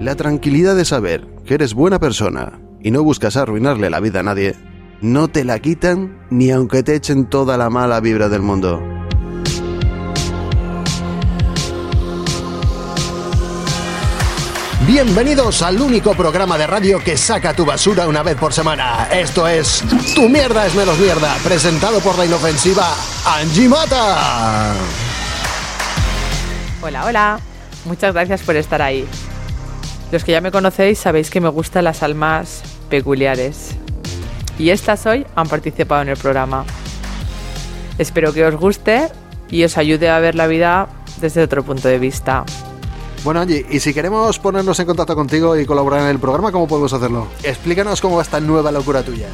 La tranquilidad de saber que eres buena persona y no buscas arruinarle la vida a nadie, no te la quitan ni aunque te echen toda la mala vibra del mundo. Bienvenidos al único programa de radio que saca tu basura una vez por semana. Esto es Tu mierda es menos mierda, presentado por la inofensiva Angie Mata. Hola, hola. Muchas gracias por estar ahí. Los que ya me conocéis sabéis que me gustan las almas peculiares. Y estas hoy han participado en el programa. Espero que os guste y os ayude a ver la vida desde otro punto de vista. Bueno, Angie, y si queremos ponernos en contacto contigo y colaborar en el programa, ¿cómo podemos hacerlo? Explícanos cómo va esta nueva locura tuya.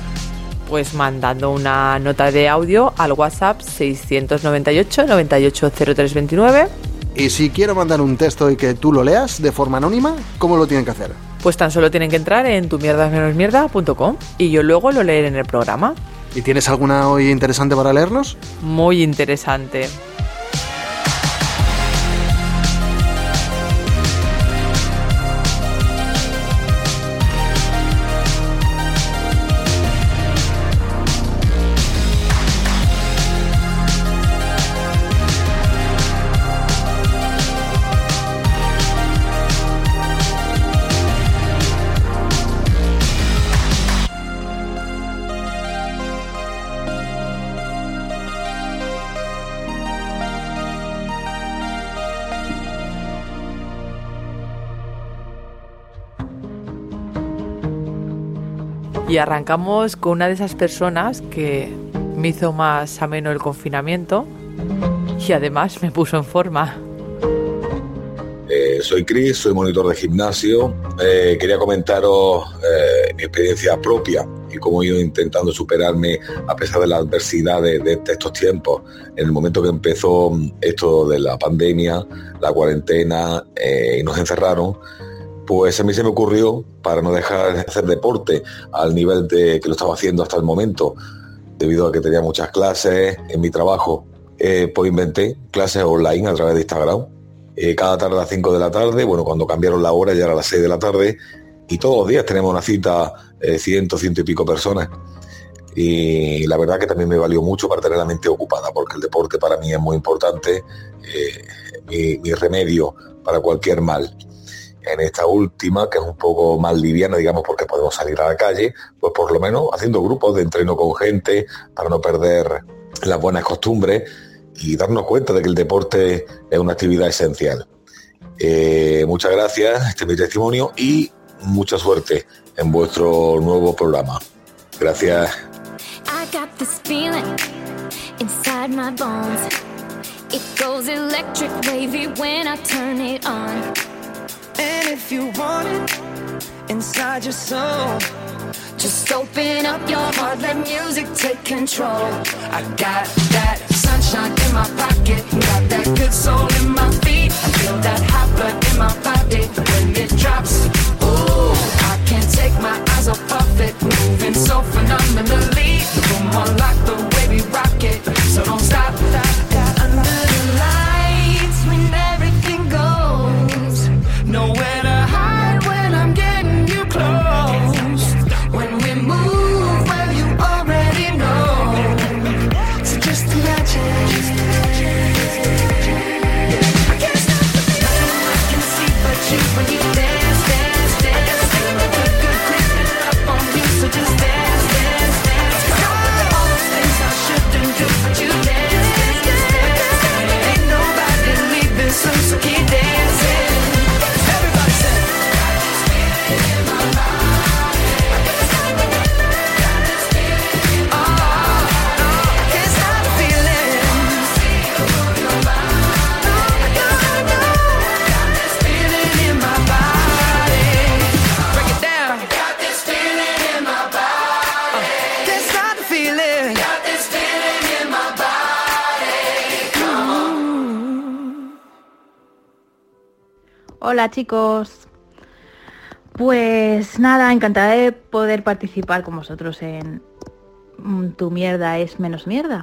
Pues mandando una nota de audio al WhatsApp 698 980329 y si quiero mandar un texto y que tú lo leas de forma anónima, ¿cómo lo tienen que hacer? Pues tan solo tienen que entrar en tu mierda y yo luego lo leeré en el programa. ¿Y tienes alguna hoy interesante para leernos? Muy interesante. Y arrancamos con una de esas personas que me hizo más ameno el confinamiento y además me puso en forma. Eh, soy Chris, soy monitor de gimnasio. Eh, quería comentaros eh, mi experiencia propia y cómo he ido intentando superarme a pesar de la adversidad de, estos tiempos. En el momento que empezó esto de la pandemia, la cuarentena y nos encerraron, pues a mí se me ocurrió, para no dejar de hacer deporte al nivel de que lo estaba haciendo hasta el momento, debido a que tenía muchas clases en mi trabajo, eh, pues inventé clases online a través de Instagram. Eh, cada tarde a las 5 de la tarde, bueno, cuando cambiaron la hora ya era a las 6 de la tarde, y todos los días tenemos una cita, eh, ciento, ciento y pico personas. Y la verdad que también me valió mucho para tener la mente ocupada, porque el deporte para mí es muy importante, mi remedio para cualquier mal en esta última, que es un poco más liviana, digamos, porque podemos salir a la calle, pues por lo menos haciendo grupos de entreno con gente para no perder las buenas costumbres y darnos cuenta de que el deporte es una actividad esencial. Eh, muchas gracias, este es mi testimonio y mucha suerte en vuestro nuevo programa. Gracias. And if you want it inside your soul, just open up your heart, let music take control. I got that sunshine in my pocket, got that good soul in my feet. I feel that hot blood in my body when it drops. Ooh, I can't take my eyes off of it, moving so phenomenally. Come on, like the way we rock it, Hola chicos. Pues nada, encantada de poder participar con vosotros en mm, Tu mierda es menos mierda.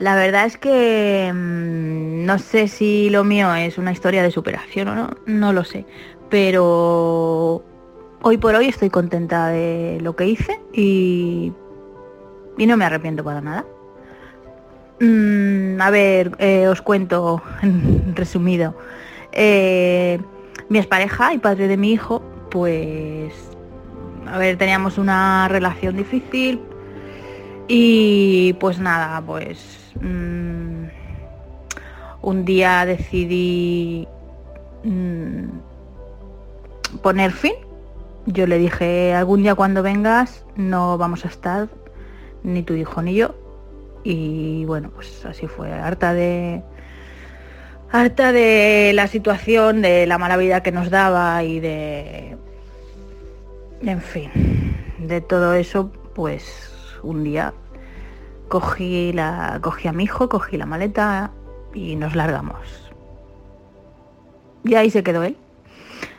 La verdad es que mm, no sé si lo mío es una historia de superación o no, no lo sé. Pero hoy por hoy estoy contenta de lo que hice y, y no me arrepiento para nada. Mm, a ver, eh, os cuento en resumido. Eh, mi expareja y padre de mi hijo, pues, a ver, teníamos una relación difícil y pues nada, pues mm, un día decidí mm, poner fin. Yo le dije, algún día cuando vengas no vamos a estar, ni tu hijo ni yo. Y bueno, pues así fue, harta de, harta de la situación, de la mala vida que nos daba y de... En fin, de todo eso, pues un día cogí, la, cogí a mi hijo, cogí la maleta y nos largamos. Y ahí se quedó él.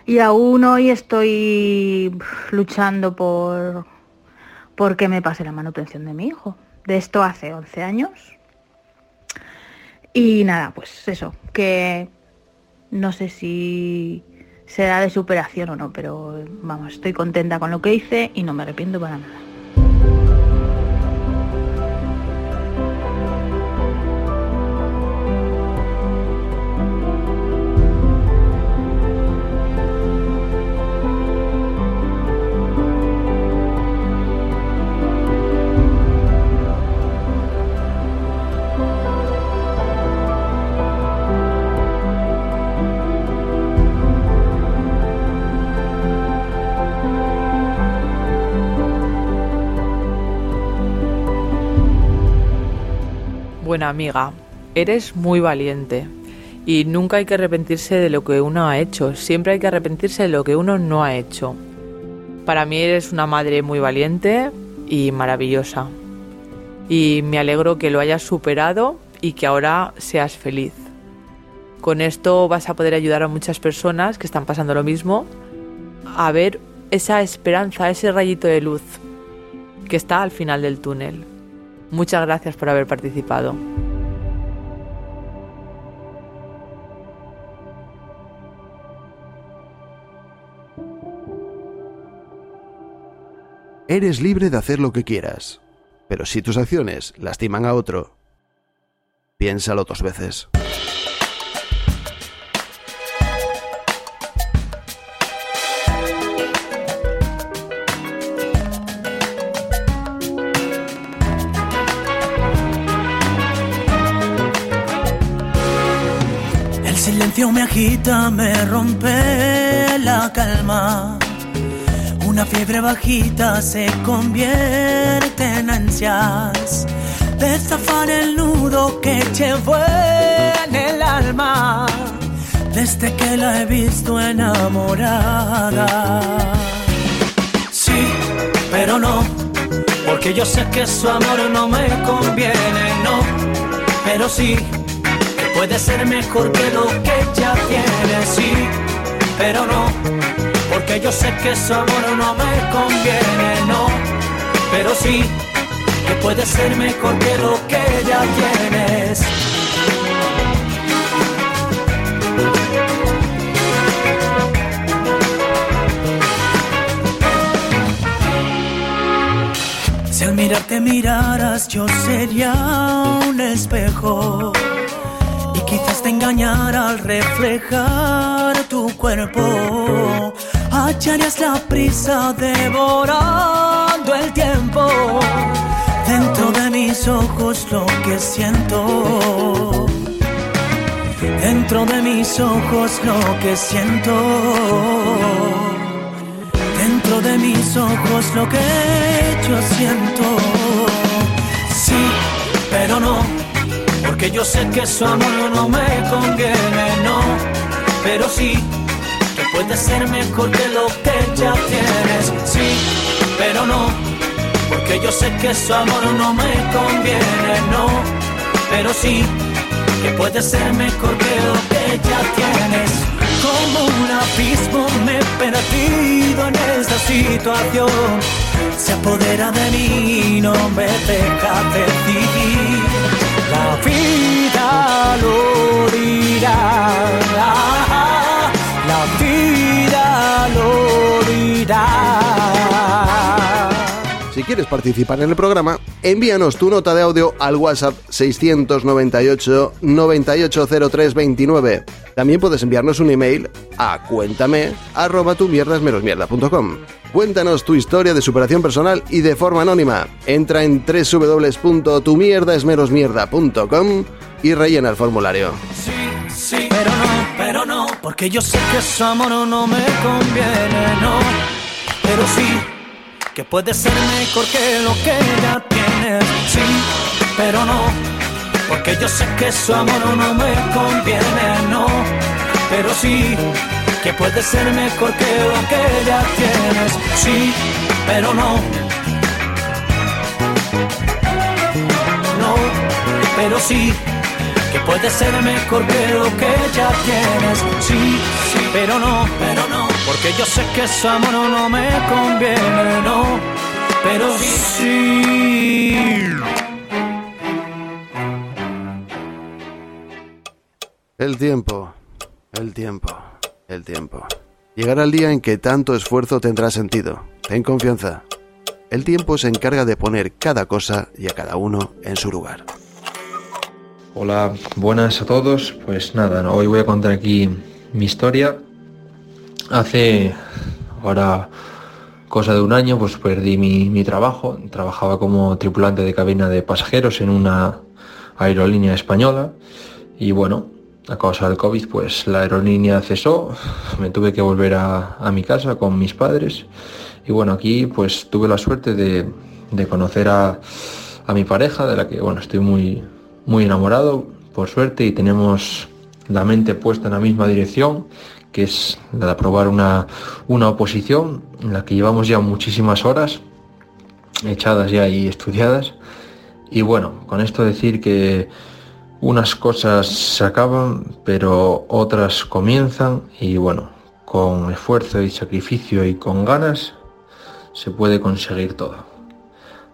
Y aún hoy estoy luchando por, por que me pase la manutención de mi hijo. De esto hace 11 años y nada, pues eso, que no sé si será de superación o no, pero vamos, estoy contenta con lo que hice y no me arrepiento para nada. Amiga, eres muy valiente y nunca hay que arrepentirse de lo que uno ha hecho, siempre hay que arrepentirse de lo que uno no ha hecho. Para mí eres una madre muy valiente y maravillosa. Y me alegro que lo hayas superado y que ahora seas feliz. Con esto vas a poder ayudar a muchas personas que están pasando lo mismo a ver esa esperanza, ese rayito de luz que está al final del túnel. Muchas gracias por haber participado. Eres libre de hacer lo que quieras, pero si tus acciones lastiman a otro, piénsalo dos veces. Me agita, me rompe la calma. Una fiebre bajita se convierte en ansias de zafar el nudo que llevo en el alma desde que la he visto enamorada. Sí, pero no, porque yo sé que su amor no me conviene, no, pero sí Puede ser mejor que lo que ya tiene, sí, pero no, porque yo sé que su amor no me conviene, no, pero sí, que puede ser mejor que lo que ya tienes. Si al mirarte miraras yo sería un espejo Quizás te engañara al reflejar tu cuerpo. Hallarías la prisa devorando el tiempo. Dentro de mis ojos lo que siento. Dentro de mis ojos lo que siento. Dentro de mis ojos lo que yo siento. Que yo sé que su amor no me conviene, no, pero sí, que puede ser mejor que lo que ya tienes, sí, pero no, porque yo sé que su amor no me conviene, no, pero sí, que puede ser mejor que lo que ya tienes. Como un abismo me he perdido en esta situación, se apodera de mí, no me deja decidir la vida lo dirá. La vida lo dirá. Si quieres participar en el programa, envíanos tu nota de audio al WhatsApp 698 980329. También puedes enviarnos un email a cuéntame arroba tu Cuéntanos tu historia de superación personal y de forma anónima. Entra en www.tumierdasmerosmierda.com y rellena el formulario. Sí, sí, pero no, pero no, porque yo sé que no me conviene, no, pero sí, que puede ser mejor que lo que ya tienes, sí, pero no, porque yo sé que su amor no me conviene, no, pero sí, que puede ser mejor que lo que ya tienes, sí, pero no. No, pero sí, que puede ser mejor que lo que ya tienes, sí, sí, pero no, pero no, porque yo sé que su amor no me conviene, no, pero sí. El tiempo, el tiempo, el tiempo. Llegará el día en que tanto esfuerzo tendrá sentido. Ten confianza. El tiempo se encarga de poner cada cosa y a cada uno en su lugar. Hola, buenas a todos. Pues nada, hoy voy a contar aquí mi historia. Hace ahora cosa de un año, pues perdí mi, mi trabajo. Trabajaba como tripulante de cabina de pasajeros en una aerolínea española. Y bueno, a causa del COVID, pues la aerolínea cesó. Me tuve que volver a, a mi casa con mis padres. Y bueno, aquí pues tuve la suerte de, de conocer a, a mi pareja, de la que bueno, estoy muy, muy enamorado, por suerte, y tenemos la mente puesta en la misma dirección, que es la de aprobar una, una oposición en la que llevamos ya muchísimas horas echadas ya y estudiadas. Y bueno, con esto decir que unas cosas se acaban, pero otras comienzan y bueno, con esfuerzo y sacrificio y con ganas se puede conseguir todo.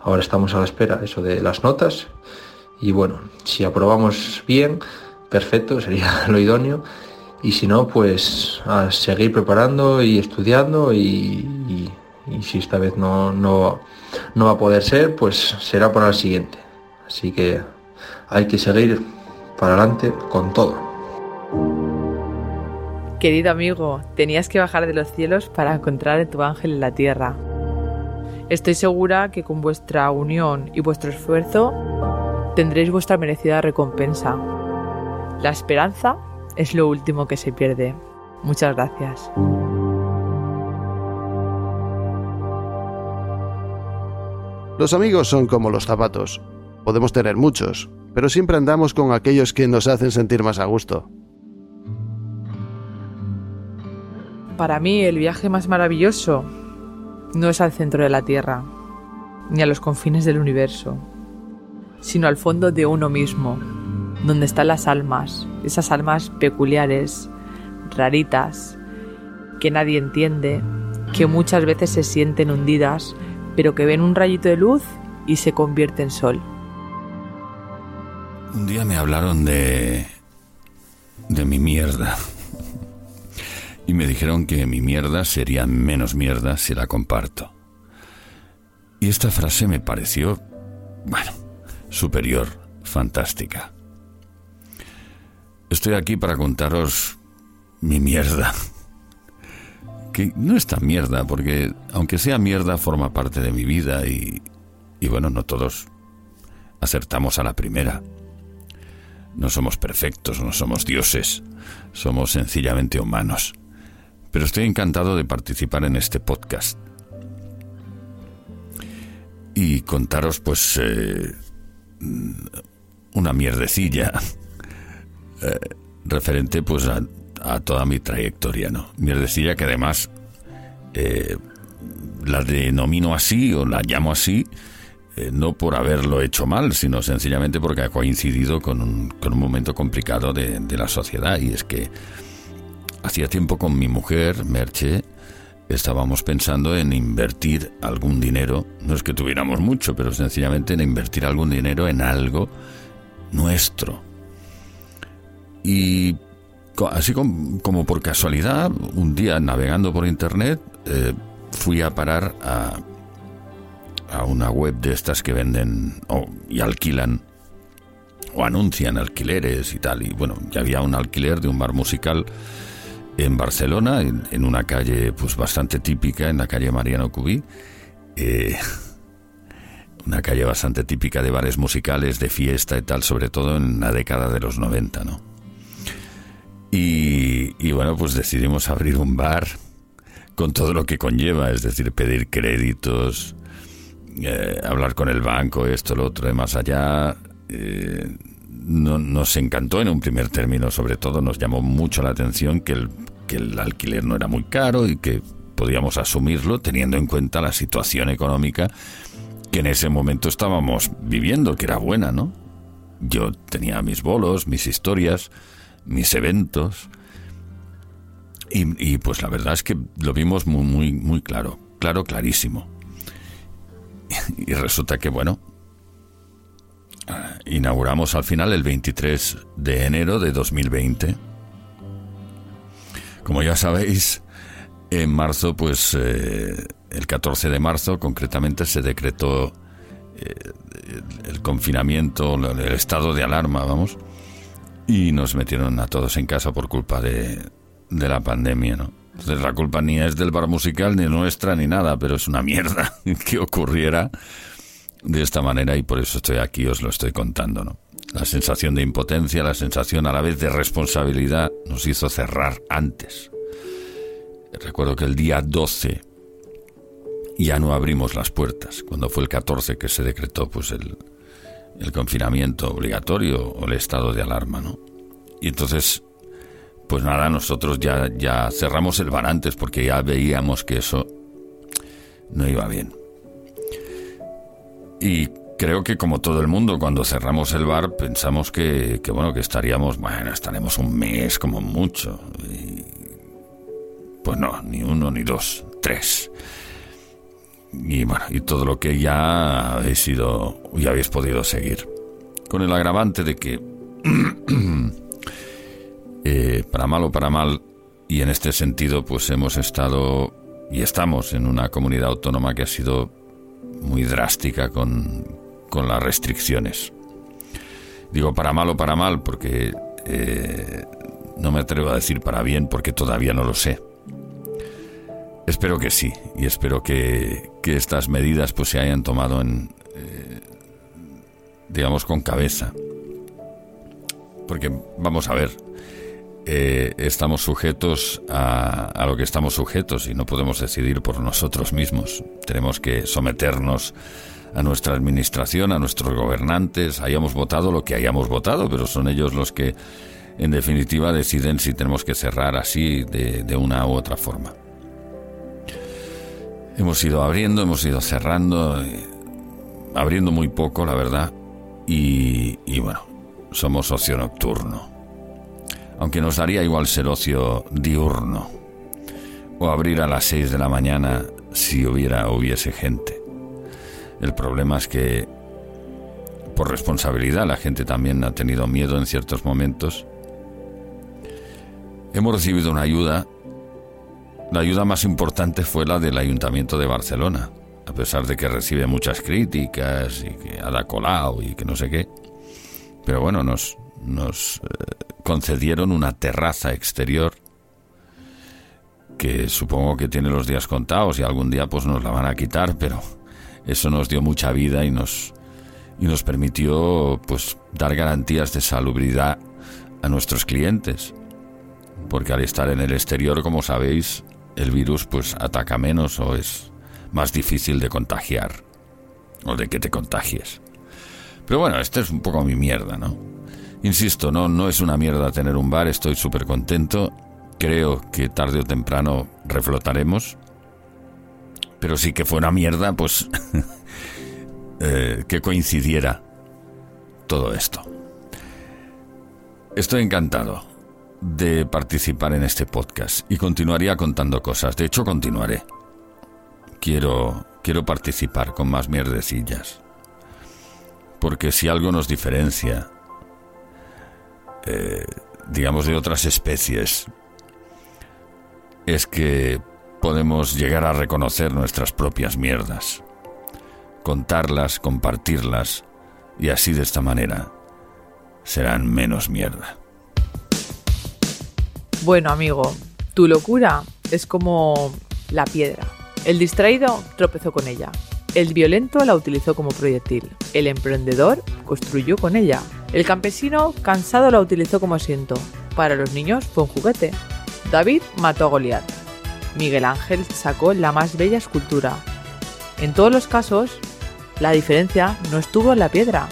Ahora estamos a la espera eso de las notas y bueno, si aprobamos bien, perfecto, sería lo idóneo. Y si no, pues a seguir preparando y estudiando y, si esta vez no, no, no va a poder ser, pues será para el siguiente. Así que hay que seguir para adelante con todo. Querido amigo, tenías que bajar de los cielos para encontrar a tu ángel en la tierra. Estoy segura que con vuestra unión y vuestro esfuerzo tendréis vuestra merecida recompensa. La esperanza es lo último que se pierde. Muchas gracias. Los amigos son como los zapatos. Podemos tener muchos, pero siempre andamos con aquellos que nos hacen sentir más a gusto. Para mí el viaje más maravilloso no es al centro de la Tierra, ni a los confines del universo, sino al fondo de uno mismo, donde están las almas, esas almas peculiares, raritas, que nadie entiende, que muchas veces se sienten hundidas, pero que ven un rayito de luz y se convierte en sol. Un día me hablaron de. de mi mierda. Y me dijeron que mi mierda sería menos mierda si la comparto. Y esta frase me pareció, bueno, superior, fantástica. Estoy aquí para contaros mi mierda. Que no es tan mierda, porque aunque sea mierda, forma parte de mi vida y, y bueno, no todos acertamos a la primera. No somos perfectos, no somos dioses, somos sencillamente humanos. Pero estoy encantado de participar en este podcast y contaros pues eh, una mierdecilla eh, referente pues a, toda mi trayectoria, ¿no? Mierdecilla que además eh, la denomino así o la llamo así eh, no por haberlo hecho mal, sino sencillamente porque ha coincidido con un, con un momento complicado de, de la sociedad y es que hacía tiempo con mi mujer, Merche, estábamos pensando en invertir algún dinero, no es que tuviéramos mucho, pero sencillamente en invertir algún dinero en algo nuestro. Y así com- como por casualidad, un día navegando por internet, eh, fui a parar a, a una web de estas que venden y alquilan o anuncian alquileres y tal. Y bueno, ya había un alquiler de un bar musical en Barcelona, en, una calle pues bastante típica, en la calle Mariano Cubí. Eh, una calle bastante típica de bares musicales, de fiesta y tal, sobre todo en la década de los 90, ¿no? Y, y bueno, pues decidimos abrir un bar con todo lo que conlleva, es decir, pedir créditos, eh, hablar con el banco, esto, lo otro, de más allá. Eh, no, nos encantó en un primer término, sobre todo nos llamó mucho la atención que el, que el alquiler no era muy caro y que podíamos asumirlo teniendo en cuenta la situación económica que en ese momento estábamos viviendo, que era buena, ¿no? Yo tenía mis bolos, mis historias, mis eventos, y, pues la verdad es que lo vimos muy, muy, muy claro, claro, clarísimo. Y resulta que, bueno, inauguramos al final el 23 de enero de 2020. Como ya sabéis, en marzo, pues eh, el 14 de marzo concretamente se decretó eh, el confinamiento, el estado de alarma, vamos, y nos metieron a todos en casa por culpa de, de la pandemia, ¿no? Entonces la culpa ni es del bar musical, ni nuestra, ni nada, pero es una mierda que ocurriera de esta manera y por eso estoy aquí, os lo estoy contando, ¿no? La sensación de impotencia, la sensación a la vez de responsabilidad nos hizo cerrar antes. Recuerdo que el día 12 ya no abrimos las puertas, cuando fue el 14 que se decretó pues el, el confinamiento obligatorio o el estado de alarma, ¿no? Y entonces pues nada, nosotros ya, ya cerramos el bar antes porque ya veíamos que eso no iba bien. Y creo que como todo el mundo, cuando cerramos el bar pensamos que, bueno, que estaríamos, bueno, estaremos un mes como mucho. pues no, ni uno, ni dos, tres. Y bueno, y todo lo que ya habéis sido, ya habéis podido seguir. Con el agravante de que Eh, para mal o para mal, y en este sentido pues hemos estado y estamos en una comunidad autónoma que ha sido muy drástica con, con las restricciones. Digo para mal o para mal porque eh, no me atrevo a decir para bien porque todavía no lo sé. Espero que sí y espero que, que estas medidas pues se hayan tomado en, eh, digamos, con cabeza. Porque vamos a ver, eh, estamos sujetos a, lo que estamos sujetos y no podemos decidir por nosotros mismos. Tenemos que someternos a nuestra administración, a nuestros gobernantes, hayamos votado lo que hayamos votado, pero son ellos los que en definitiva deciden si tenemos que cerrar así de, una u otra forma. Hemos ido abriendo, hemos ido cerrando, eh, abriendo muy poco, la verdad, y, y bueno, somos socio nocturno aunque nos daría igual ser ocio diurno o abrir a las 6 de la mañana si hubiera hubiese gente. El problema es que por responsabilidad la gente también ha tenido miedo en ciertos momentos. Hemos recibido una ayuda. La ayuda más importante fue la del Ayuntamiento de Barcelona, a pesar de que recibe muchas críticas y que ha da colado y que no sé qué. Pero bueno, nos, nos eh, concedieron una terraza exterior que supongo que tiene los días contados y algún día pues nos la van a quitar, pero eso nos dio mucha vida y nos y nos permitió pues dar garantías de salubridad a nuestros clientes. Porque al estar en el exterior, como sabéis, el virus pues ataca menos o es más difícil de contagiar o de que te contagies. Pero bueno, esta es un poco mi mierda, ¿no? Insisto, no, no es una mierda tener un bar, estoy súper contento. Creo que tarde o temprano reflotaremos. Pero sí que fue una mierda, pues, eh, que coincidiera todo esto. Estoy encantado de participar en este podcast y continuaría contando cosas. De hecho, continuaré. Quiero, quiero participar con más mierdecillas. Porque si algo nos diferencia eh, digamos, de otras especies, es que podemos llegar a reconocer nuestras propias mierdas. contarlas, compartirlas, y así de esta manera serán menos mierda. Bueno, amigo, tu locura es como la piedra. El distraído tropezó con ella. El violento la utilizó como proyectil. El emprendedor construyó con ella. El campesino cansado la utilizó como asiento. Para los niños fue un juguete. David mató a Goliat. Miguel Ángel sacó la más bella escultura. En todos los casos, la diferencia no estuvo en la piedra,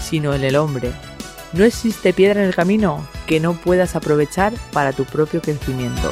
sino en el hombre. No existe piedra en el camino que no puedas aprovechar para tu propio crecimiento.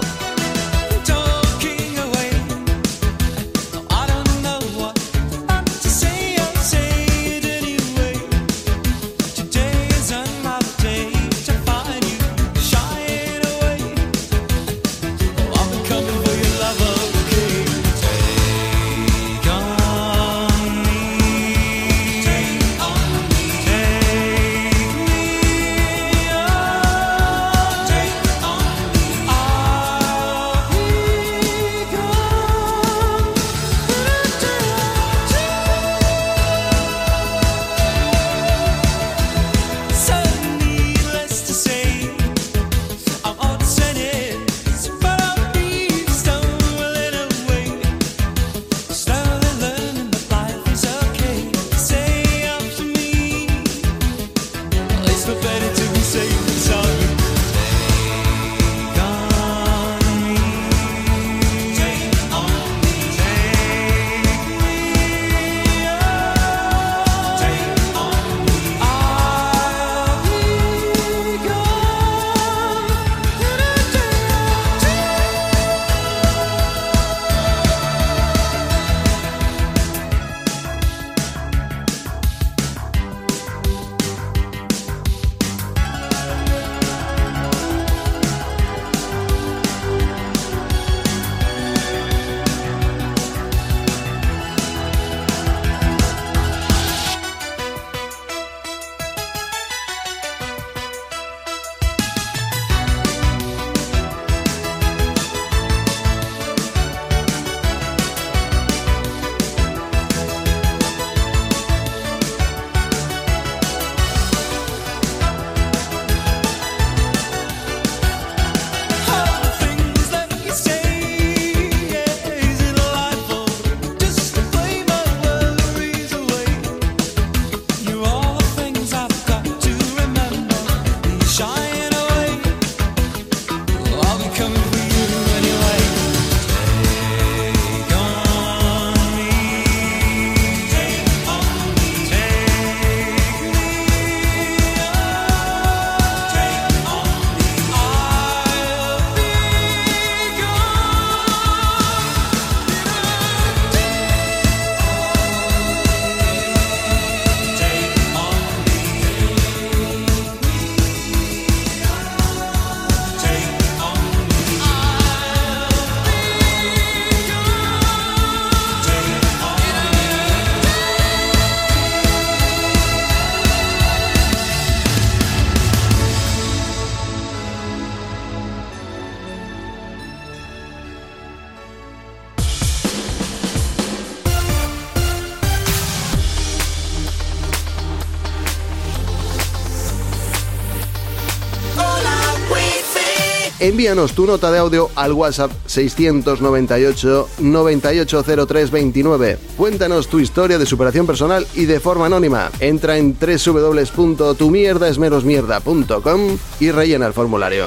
Envíanos tu nota de audio al WhatsApp 698 980329. Cuéntanos tu historia de superación personal y de forma anónima. Entra en www.tumierdasmerosmierda.com y rellena el formulario.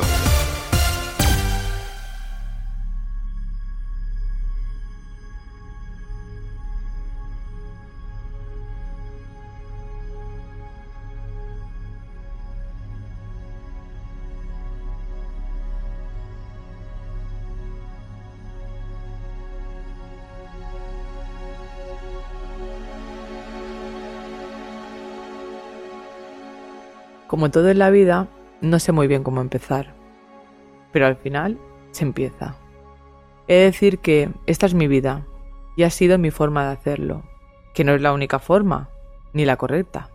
Como todo en la vida, no sé muy bien cómo empezar. Pero al final se empieza. He de decir que esta es mi vida y ha sido mi forma de hacerlo, que no es la única forma, ni la correcta.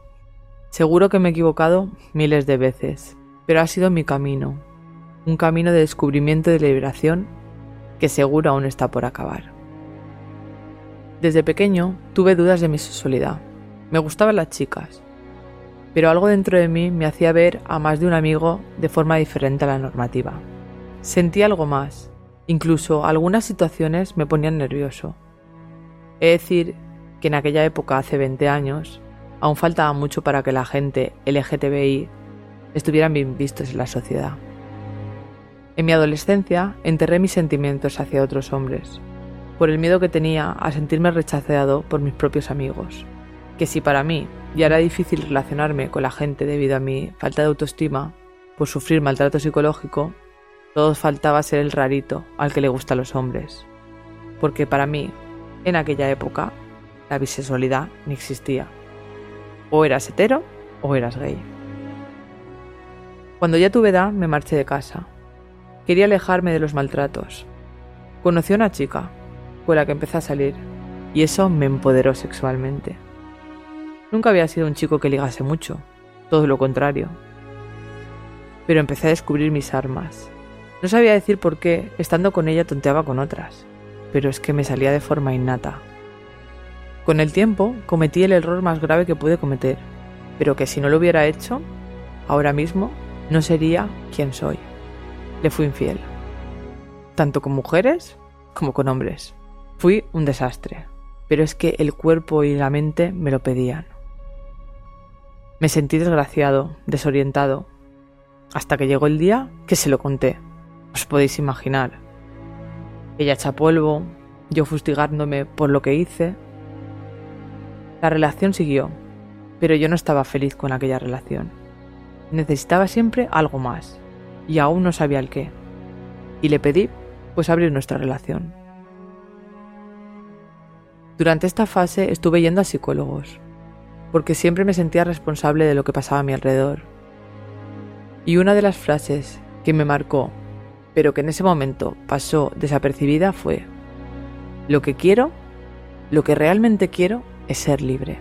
Seguro que me he equivocado miles de veces, pero ha sido mi camino, un camino de descubrimiento y de liberación que seguro aún está por acabar. Desde pequeño tuve dudas de mi sexualidad. Me gustaban las chicas, pero algo dentro de mí me hacía ver a más de un amigo de forma diferente a la normativa. Sentí algo más, incluso algunas situaciones me ponían nervioso. Es decir, que en aquella época, hace 20 años, aún faltaba mucho para que la gente LGTBI estuvieran bien vistos en la sociedad. En mi adolescencia enterré mis sentimientos hacia otros hombres, por el miedo que tenía a sentirme rechazado por mis propios amigos, que si para mí ya era difícil relacionarme con la gente debido a mi falta de autoestima, por sufrir maltrato psicológico, todo faltaba ser el rarito al que le gustan los hombres, porque para mí, en aquella época, la bisexualidad ni existía. O eras hetero o eras gay. Cuando ya tuve edad me marché de casa. Quería alejarme de los maltratos. Conocí a una chica con la que empecé a salir y eso me empoderó sexualmente. Nunca había sido un chico que ligase mucho, todo lo contrario. Pero empecé a descubrir mis armas. No sabía decir por qué, estando con ella tonteaba con otras, pero es que me salía de forma innata. Con el tiempo cometí el error más grave que pude cometer, pero que si no lo hubiera hecho, ahora mismo no sería quien soy. Le fui infiel. Tanto con mujeres como con hombres. Fui un desastre, pero es que el cuerpo y la mente me lo pedían. Me sentí desgraciado, desorientado, hasta que llegó el día que se lo conté. Os podéis imaginar. Ella echa polvo, yo fustigándome por lo que hice, la relación siguió, pero yo no estaba feliz con aquella relación. Necesitaba siempre algo más, y aún no sabía el qué. Y le pedí, pues, abrir nuestra relación. Durante esta fase estuve yendo a psicólogos, porque siempre me sentía responsable de lo que pasaba a mi alrededor. Y una de las frases que me marcó, pero que en ese momento pasó desapercibida, fue, lo que quiero, lo que realmente quiero es ser libre,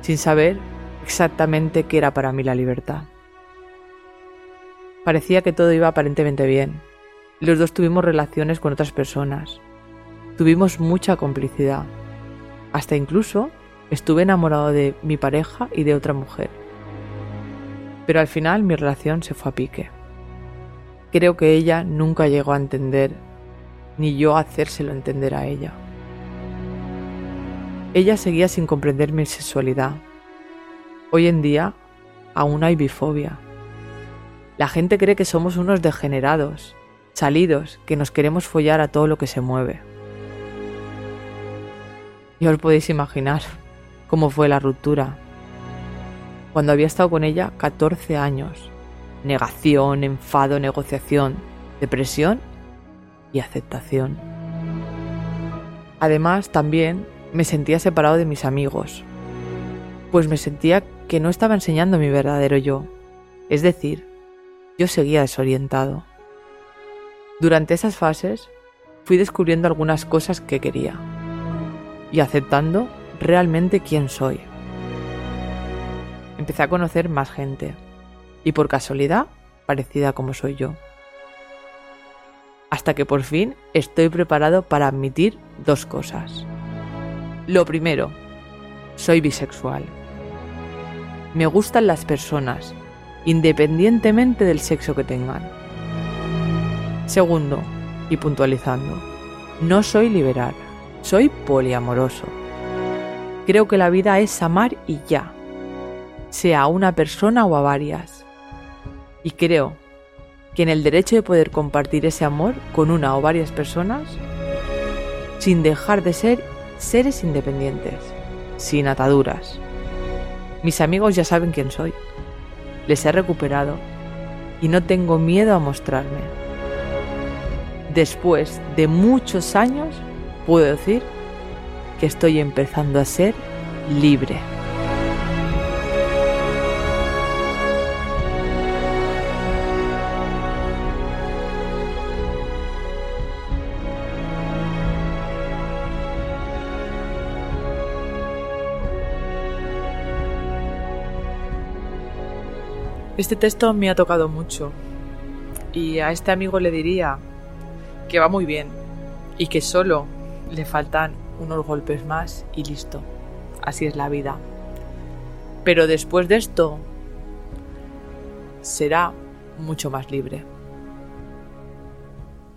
sin saber exactamente qué era para mí la libertad. Parecía que todo iba aparentemente bien. Los dos tuvimos relaciones con otras personas. Tuvimos mucha complicidad. Hasta incluso estuve enamorado de mi pareja y de otra mujer. Pero al final mi relación se fue a pique. Creo que ella nunca llegó a entender, ni yo a hacérselo entender a ella. Ella seguía sin comprender mi sexualidad. Hoy en día aún hay bifobia. La gente cree que somos unos degenerados, salidos, que nos queremos follar a todo lo que se mueve. Ya os podéis imaginar cómo fue la ruptura. Cuando había estado con ella 14 años. Negación, enfado, negociación, depresión y aceptación. Además, también me sentía separado de mis amigos, pues me sentía que no estaba enseñando mi verdadero yo, es decir, yo seguía desorientado. Durante esas fases fui descubriendo algunas cosas que quería y aceptando realmente quién soy. Empecé a conocer más gente y por casualidad parecida como soy yo. Hasta que por fin estoy preparado para admitir dos cosas. Lo primero, soy bisexual. Me gustan las personas, independientemente del sexo que tengan. Segundo, y puntualizando, no soy liberal, soy poliamoroso. Creo que la vida es amar y ya, sea a una persona o a varias. Y creo que en el derecho de poder compartir ese amor con una o varias personas, sin dejar de ser seres independientes, sin ataduras. Mis amigos ya saben quién soy. Les he recuperado y no tengo miedo a mostrarme. Después de muchos años, puedo decir que estoy empezando a ser libre. Este texto me ha tocado mucho y a este amigo le diría que va muy bien y que solo le faltan unos golpes más y listo. Así es la vida. Pero después de esto será mucho más libre.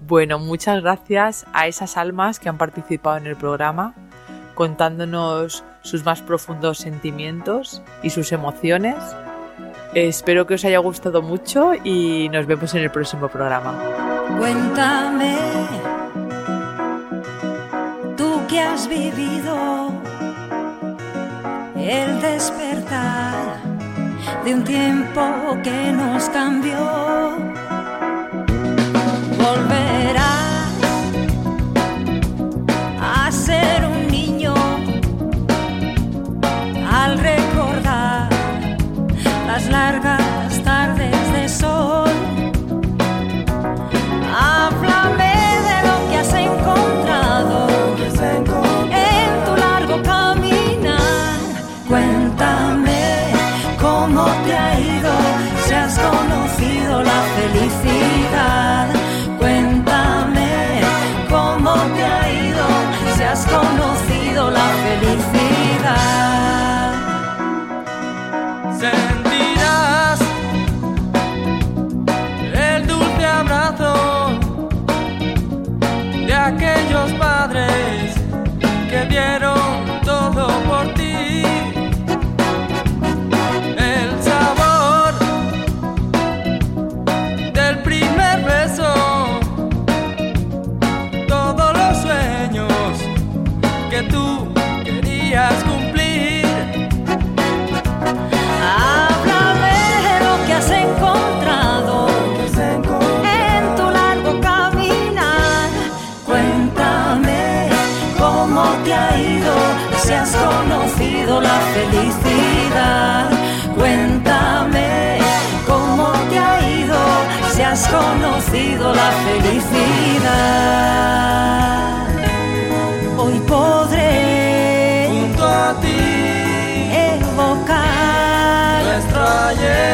Bueno, muchas gracias a esas almas que han participado en el programa, contándonos sus más profundos sentimientos y sus emociones. Espero que os haya gustado mucho y nos vemos en el próximo programa. Vivido el despertar de un tiempo que nos cambió. Volverás a ser un niño al recordar las largas la felicidad. has conocido la felicidad. Hoy podré junto a ti evocar nuestro ayer.